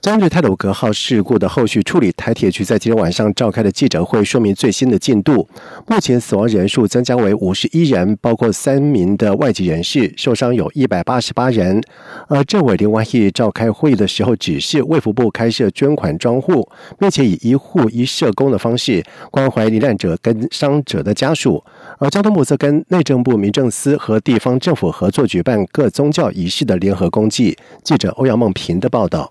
针对泰鲁格号事故的后续处理，台铁局在今天晚上召开的记者会说明最新的进度。目前死亡人数增加为五十一人，包括三名的外籍人士，受伤有一百八十八人。而政委林万益召开会议的时候，指示卫福部开设捐款专户，并且以一户一社工的方式关怀罹难者跟伤者的家属。而交通部则跟内政部民政司和地方政府合作举办各宗教仪式的联合公祭。记者欧阳梦平的报道。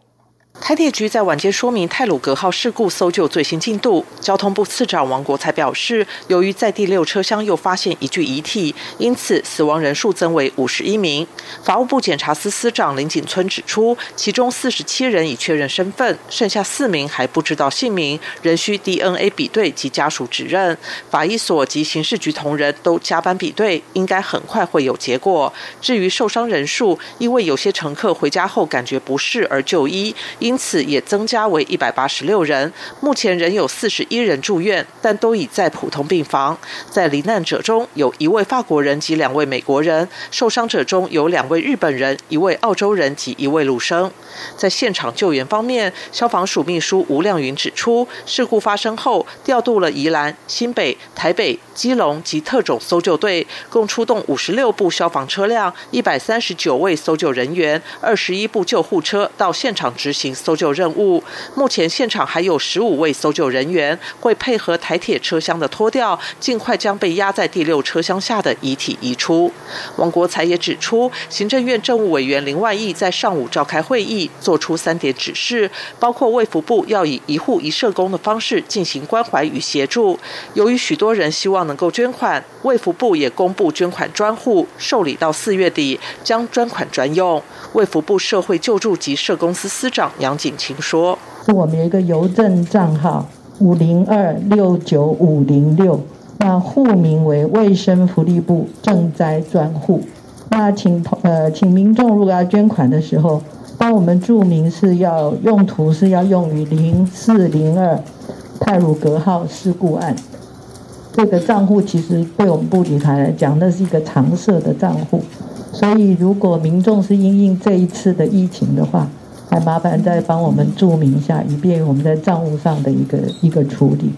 台铁局在晚间说明泰鲁格号事故搜救最新进度。交通部次长王国才表示，由于在第六车厢又发现一具遗体，因此死亡人数增为五十一名。法务部检察司司长林景村指出，其中四十七人已确认身份，剩下四名还不知道姓名，仍需 DNA 比对及家属指认。法医所及刑事局同仁都加班比对，应该很快会有结果。至于受伤人数，因为有些乘客回家后感觉不适而就医。因因此也增加为一百八十六人，目前仍有四十一人住院，但都已在普通病房。在罹难者中有一位法国人及两位美国人，受伤者中有两位日本人、一位澳洲人及一位陆生。在现场救援方面，消防署秘书吴亮云指出，事故发生后调度了宜兰、新北、台北、基隆及特种搜救队，共出动五十六部消防车辆、一百三十九位搜救人员、二十一部救护车到现场执行。搜救任务，目前现场还有十五位搜救人员，会配合台铁车厢的脱掉，尽快将被压在第六车厢下的遗体移出。王国才也指出，行政院政务委员林万益在上午召开会议，做出三点指示，包括卫福部要以一户一社工的方式进行关怀与协助。由于许多人希望能够捐款，卫福部也公布捐款专户，受理到四月底将专款专用。卫福部社会救助及社公司司长杨景清说：“是我们有一个邮政账号五零二六九五零六，那户名为卫生福利部赈灾专户。那请呃，请民众如果要捐款的时候，帮我们注明是要用途是要用于零四零二泰鲁格号事故案。这个账户其实对我们部理台来讲，那是一个常设的账户。”所以，如果民众是因应这一次的疫情的话，还麻烦再帮我们注明一下，以便我们在账务上的一个一个处理。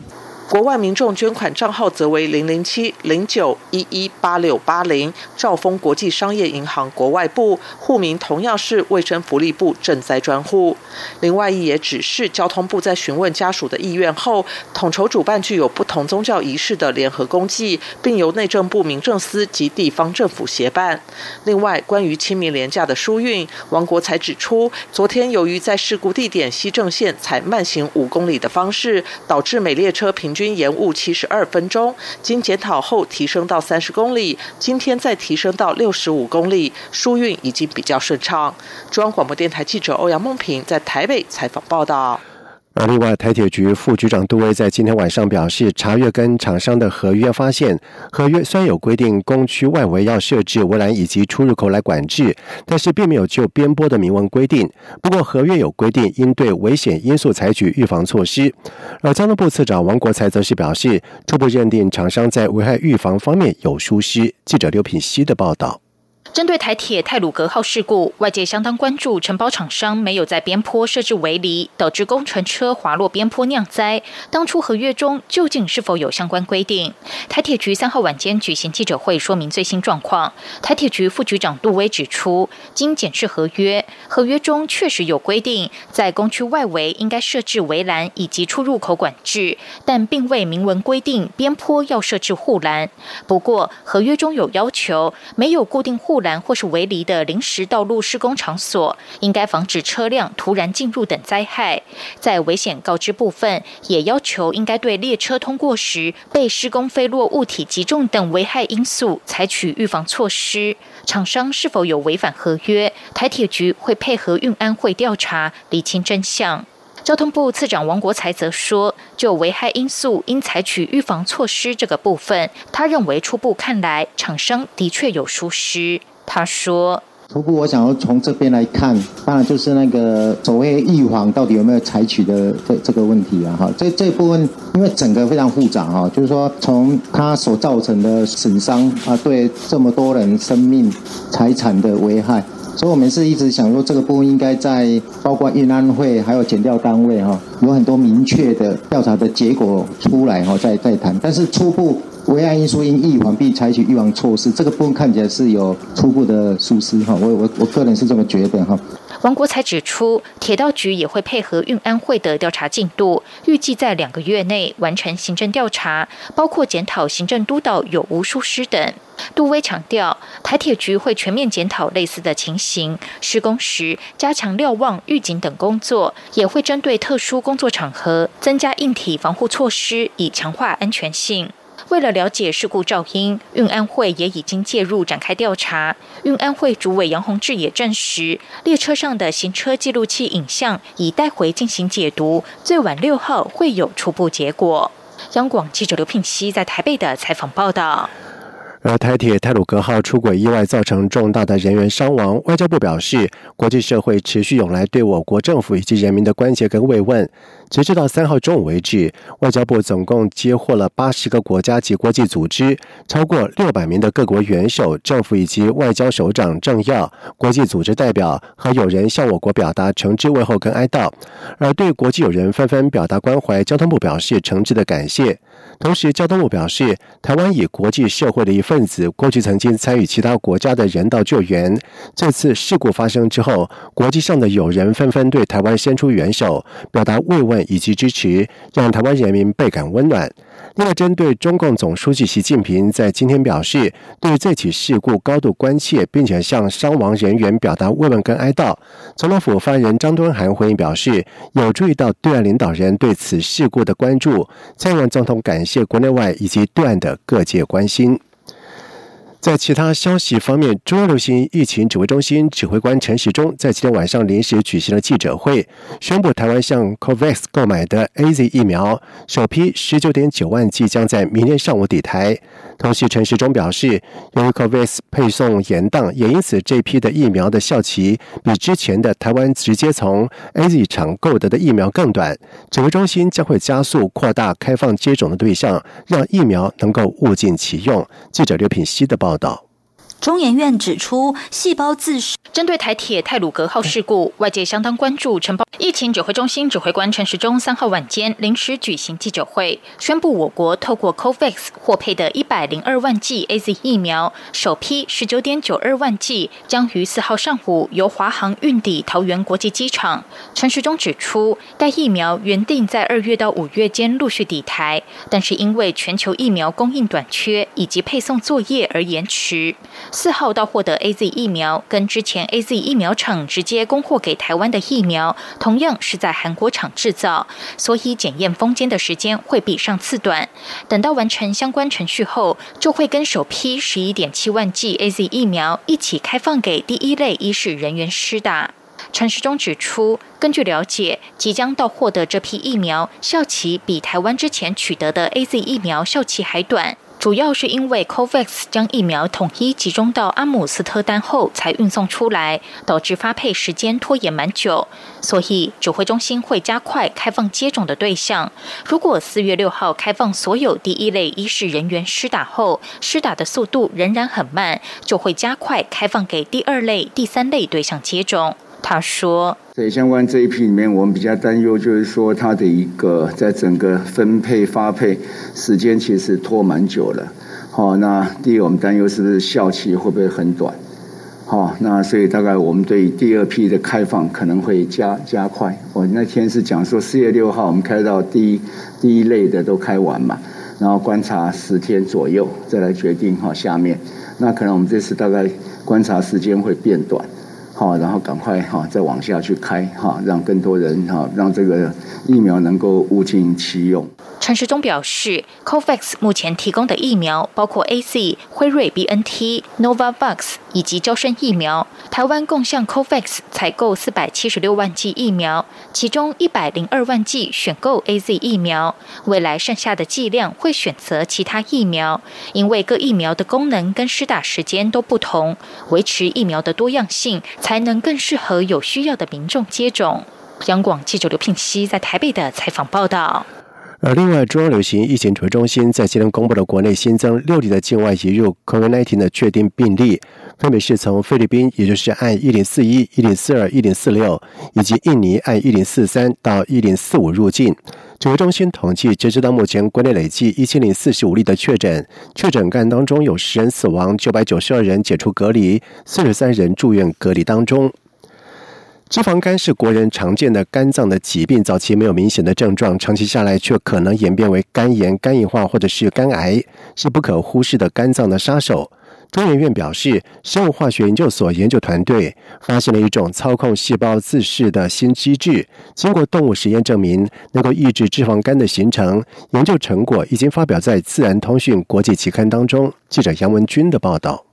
国外民众捐款账号则为零零七零九一一八六八零，兆丰国际商业银行国外部户名同样是卫生福利部赈灾专户。另外，也指示交通部在询问家属的意愿后，统筹主办具有不同宗教仪式的联合公祭，并由内政部民政司及地方政府协办。另外，关于清明廉假的疏运，王国才指出，昨天由于在事故地点西正线采慢行五公里的方式，导致每列车平均。均延误七十二分钟，经检讨后提升到三十公里，今天再提升到六十五公里，疏运已经比较顺畅。中央广播电台记者欧阳梦平在台北采访报道。而另外，台铁局副局长杜威在今天晚上表示，查阅跟厂商的合约，发现合约虽然有规定工区外围要设置围栏以及出入口来管制，但是并没有就边坡的明文规定。不过，合约有规定应对危险因素采取预防措施。而交通部次长王国才则是表示，初步认定厂商在危害预防方面有疏失。记者刘品希的报道。针对台铁泰鲁格号事故，外界相当关注承包厂商没有在边坡设置围篱，导致工程车滑落边坡酿灾。当初合约中究竟是否有相关规定？台铁局三号晚间举行记者会，说明最新状况。台铁局副局长杜威指出，经检视合约，合约中确实有规定，在工区外围应该设置围栏以及出入口管制，但并未明文规定边坡要设置护栏。不过，合约中有要求，没有固定护。栏或是围篱的临时道路施工场所，应该防止车辆突然进入等灾害。在危险告知部分，也要求应该对列车通过时被施工飞落物体击中等危害因素采取预防措施。厂商是否有违反合约，台铁局会配合运安会调查，厘清真相。交通部次长王国才则说，就危害因素应采取预防措施这个部分，他认为初步看来，厂商的确有疏失。他说。初步，我想要从这边来看，当然就是那个所谓预防到底有没有采取的这这个问题啊，哈，这这部分因为整个非常复杂哈，就是说从它所造成的损伤啊，对这么多人生命财产的危害，所以我们是一直想说这个部分应该在包括运安会还有检调单位哈，有很多明确的调查的结果出来哈，再再谈，但是初步。危害因素应预防并采取预防措施，这个部分看起来是有初步的疏失哈，我我我个人是这么觉得哈。王国才指出，铁道局也会配合运安会的调查进度，预计在两个月内完成行政调查，包括检讨行政督导有无疏失等。杜威强调，台铁局会全面检讨类似的情形，施工时加强瞭望、预警等工作，也会针对特殊工作场合增加硬体防护措施，以强化安全性。为了了解事故噪音，运安会也已经介入展开调查。运安会主委杨宏志也证实，列车上的行车记录器影像已带回进行解读，最晚六号会有初步结果。央广记者刘聘熙在台北的采访报道。而台铁泰鲁格号出轨意外造成重大的人员伤亡，外交部表示，国际社会持续涌来对我国政府以及人民的关切跟慰问。截止到三号中午为止，外交部总共接获了八十个国家及国际组织，超过六百名的各国元首、政府以及外交首长、政要、国际组织代表和友人向我国表达诚挚问候跟哀悼。而对国际友人纷纷表达关怀，交通部表示诚挚的感谢。同时，交通部表示，台湾以国际社会的一份子，过去曾经参与其他国家的人道救援。这次事故发生之后，国际上的友人纷纷对台湾伸出援手，表达慰问以及支持，让台湾人民倍感温暖。另外，针对中共总书记习近平在今天表示，对这起事故高度关切，并且向伤亡人员表达慰问跟哀悼。总统府发言人张敦涵回应表示，有注意到对岸领导人对此事故的关注，蔡英文总统感谢国内外以及对岸的各界关心。在其他消息方面，中央流行疫情指挥中心指挥官陈时中在今天晚上临时举行了记者会，宣布台湾向 COVAX 购买的 A Z 疫苗首批十九点九万剂将在明天上午抵台。同时，陈时中表示，由于 COVAX 配送延宕，也因此这批的疫苗的效期比之前的台湾直接从 A Z 厂购得的疫苗更短。指挥中心将会加速扩大开放接种的对象，让疫苗能够物尽其用。记者刘品希的报。报道。中研院指出，细胞自噬。针对台铁泰鲁格号事故，外界相当关注。承包疫情指挥中心指挥官陈时中三号晚间临时举行记者会，宣布我国透过 COVAX 获配的一百零二万剂 A Z 疫苗，首批十九点九二万剂将于四号上午由华航运抵桃园国际机场。陈时中指出，该疫苗原定在二月到五月间陆续抵台，但是因为全球疫苗供应短缺以及配送作业而延迟。四号到获得 A Z 疫苗，跟之前 A Z 疫苗厂直接供货给台湾的疫苗，同样是在韩国厂制造，所以检验封间的时间会比上次短。等到完成相关程序后，就会跟首批十一点七万剂 A Z 疫苗一起开放给第一类医事人员施打。陈时中指出，根据了解，即将到货的这批疫苗效期比台湾之前取得的 A Z 疫苗效期还短。主要是因为 COVAX 将疫苗统一集中到阿姆斯特丹后才运送出来，导致发配时间拖延蛮久，所以指挥中心会加快开放接种的对象。如果四月六号开放所有第一类医事人员施打后，施打的速度仍然很慢，就会加快开放给第二类、第三类对象接种。他说：“在相关这一批里面，我们比较担忧，就是说它的一个在整个分配发配时间其实拖蛮久了。好，那第一我们担忧是不是效期会不会很短？好，那所以大概我们对第二批的开放可能会加加快。我那天是讲说四月六号我们开到第一第一类的都开完嘛，然后观察十天左右再来决定哈下面。那可能我们这次大概观察时间会变短。”好，然后赶快哈，再往下去开哈，让更多人哈，让这个疫苗能够物尽其用。陈时中表示，COVAX 目前提供的疫苗包括 A Z、辉瑞、B N T、Novavax 以及交生疫苗。台湾共向 COVAX 采购四百七十六万剂疫苗，其中一百零二万剂选购 A Z 疫苗。未来剩下的剂量会选择其他疫苗，因为各疫苗的功能跟施打时间都不同，维持疫苗的多样性，才能更适合有需要的民众接种。央广记者刘聘熙在台北的采访报道。而另外，中央流行疫情指挥中心在今天公布了国内新增六例的境外移入 COVID-19 的确定病例，分别是从菲律宾，也就是按一零四一、一零四二、一零四六，以及印尼按一零四三到一零四五入境。指挥中心统计，截止到目前，国内累计一千零四十五例的确诊，确诊个案当中有十人死亡，九百九十二人解除隔离，四十三人住院隔离当中。脂肪肝是国人常见的肝脏的疾病，早期没有明显的症状，长期下来却可能演变为肝炎、肝硬化或者是肝癌，是不可忽视的肝脏的杀手。中研院表示，生物化学研究所研究团队发现了一种操控细胞自噬的新机制，经过动物实验证明能够抑制脂肪肝的形成。研究成果已经发表在《自然通讯》国际期刊当中。记者杨文军的报道。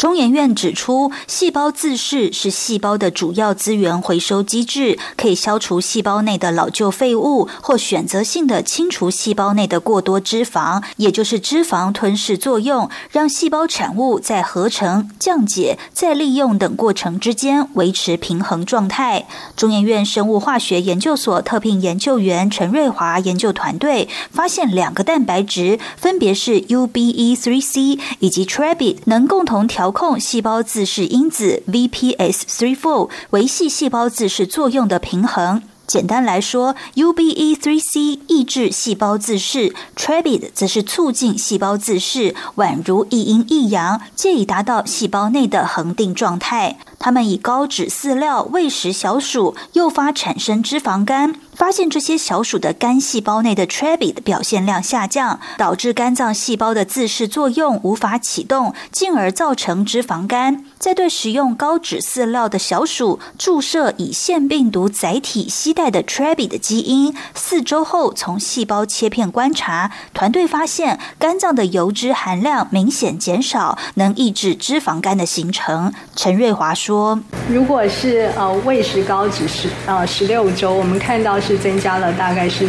中研院指出，细胞自噬是细胞的主要资源回收机制，可以消除细胞内的老旧废物，或选择性的清除细胞内的过多脂肪，也就是脂肪吞噬作用，让细胞产物在合成、降解、再利用等过程之间维持平衡状态。中研院生物化学研究所特聘研究员陈瑞华研究团队发现，两个蛋白质，分别是 UBE3C 以及 Trebit，能共同调。控细胞自噬因子 VPS3/4 维系细胞自噬作用的平衡。简单来说，UBE3C 抑制细胞自噬，Trebit 则是促进细胞自噬，宛如一阴一阳，借以达到细胞内的恒定状态。他们以高脂饲料喂食小鼠，诱发产生脂肪肝。发现这些小鼠的肝细胞内的 Trebi 的表现量下降，导致肝脏细胞的自噬作用无法启动，进而造成脂肪肝。在对食用高脂饲料的小鼠注射以腺病毒载体携带的 Trebi 的基因，四周后从细胞切片观察，团队发现肝脏的油脂含量明显减少，能抑制脂肪肝的形成。陈瑞华说：“说如果是呃喂食高脂十呃十六周，我们看到。”是增加了大概是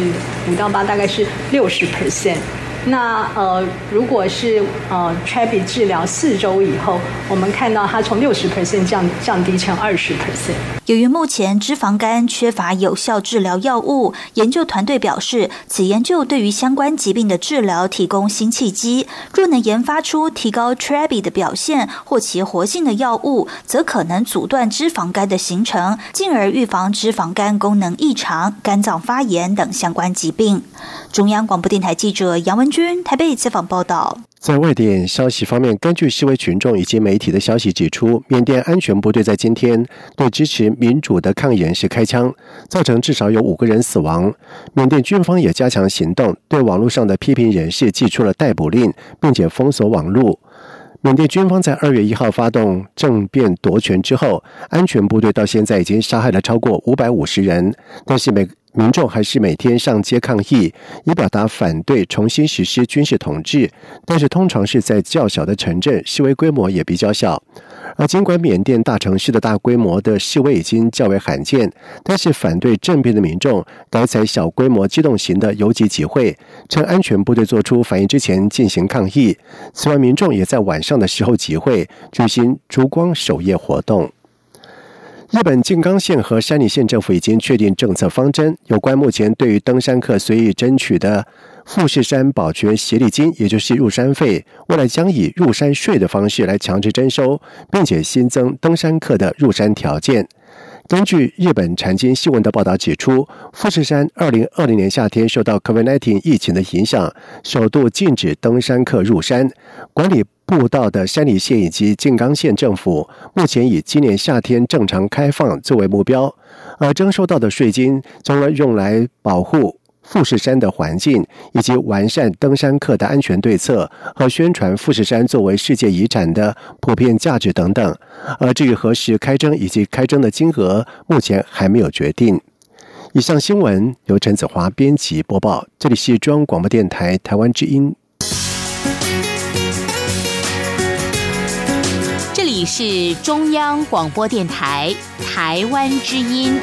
五到八，大概是六十 percent。那呃，如果是呃 t r a b i 治疗四周以后，我们看到它从六十 percent 降降低成二十 percent。由于目前脂肪肝缺乏有效治疗药物，研究团队表示，此研究对于相关疾病的治疗提供新契机。若能研发出提高 t r a b i 的表现或其活性的药物，则可能阻断脂肪肝的形成，进而预防脂肪肝功能异常、肝脏发炎等相关疾病。中央广播电台记者杨文军台北采访报道。在外电消息方面，根据示威群众以及媒体的消息指出，缅甸安全部队在今天对支持民主的抗议人士开枪，造成至少有五个人死亡。缅甸军方也加强行动，对网络上的批评人士寄出了逮捕令，并且封锁网络。缅甸军方在二月一号发动政变夺权之后，安全部队到现在已经杀害了超过五百五十人，但是每民众还是每天上街抗议，以表达反对重新实施军事统治。但是通常是在较小的城镇，示威规模也比较小。而尽管缅甸大城市的大规模的示威已经较为罕见，但是反对政变的民众改采小规模机动型的游击集会，趁安全部队做出反应之前进行抗议。此外，民众也在晚上的时候集会，举行烛光守夜活动。日本静冈县和山梨县政府已经确定政策方针，有关目前对于登山客随意争取的富士山保全协力金，也就是入山费，未来将以入山税的方式来强制征收，并且新增登山客的入山条件。根据日本产经新闻的报道指出，富士山二零二零年夏天受到 COVID-19 疫情的影响，首度禁止登山客入山。管理步道的山梨县以及静冈县政府目前以今年夏天正常开放作为目标，而征收到的税金将用来保护。富士山的环境以及完善登山客的安全对策和宣传富士山作为世界遗产的普遍价值等等。而至于何时开征以及开征的金额目前还没有决定。以上新闻由陈子华编辑播报这里是中央广播电台台湾之音。这里是中央广播电台台湾之音。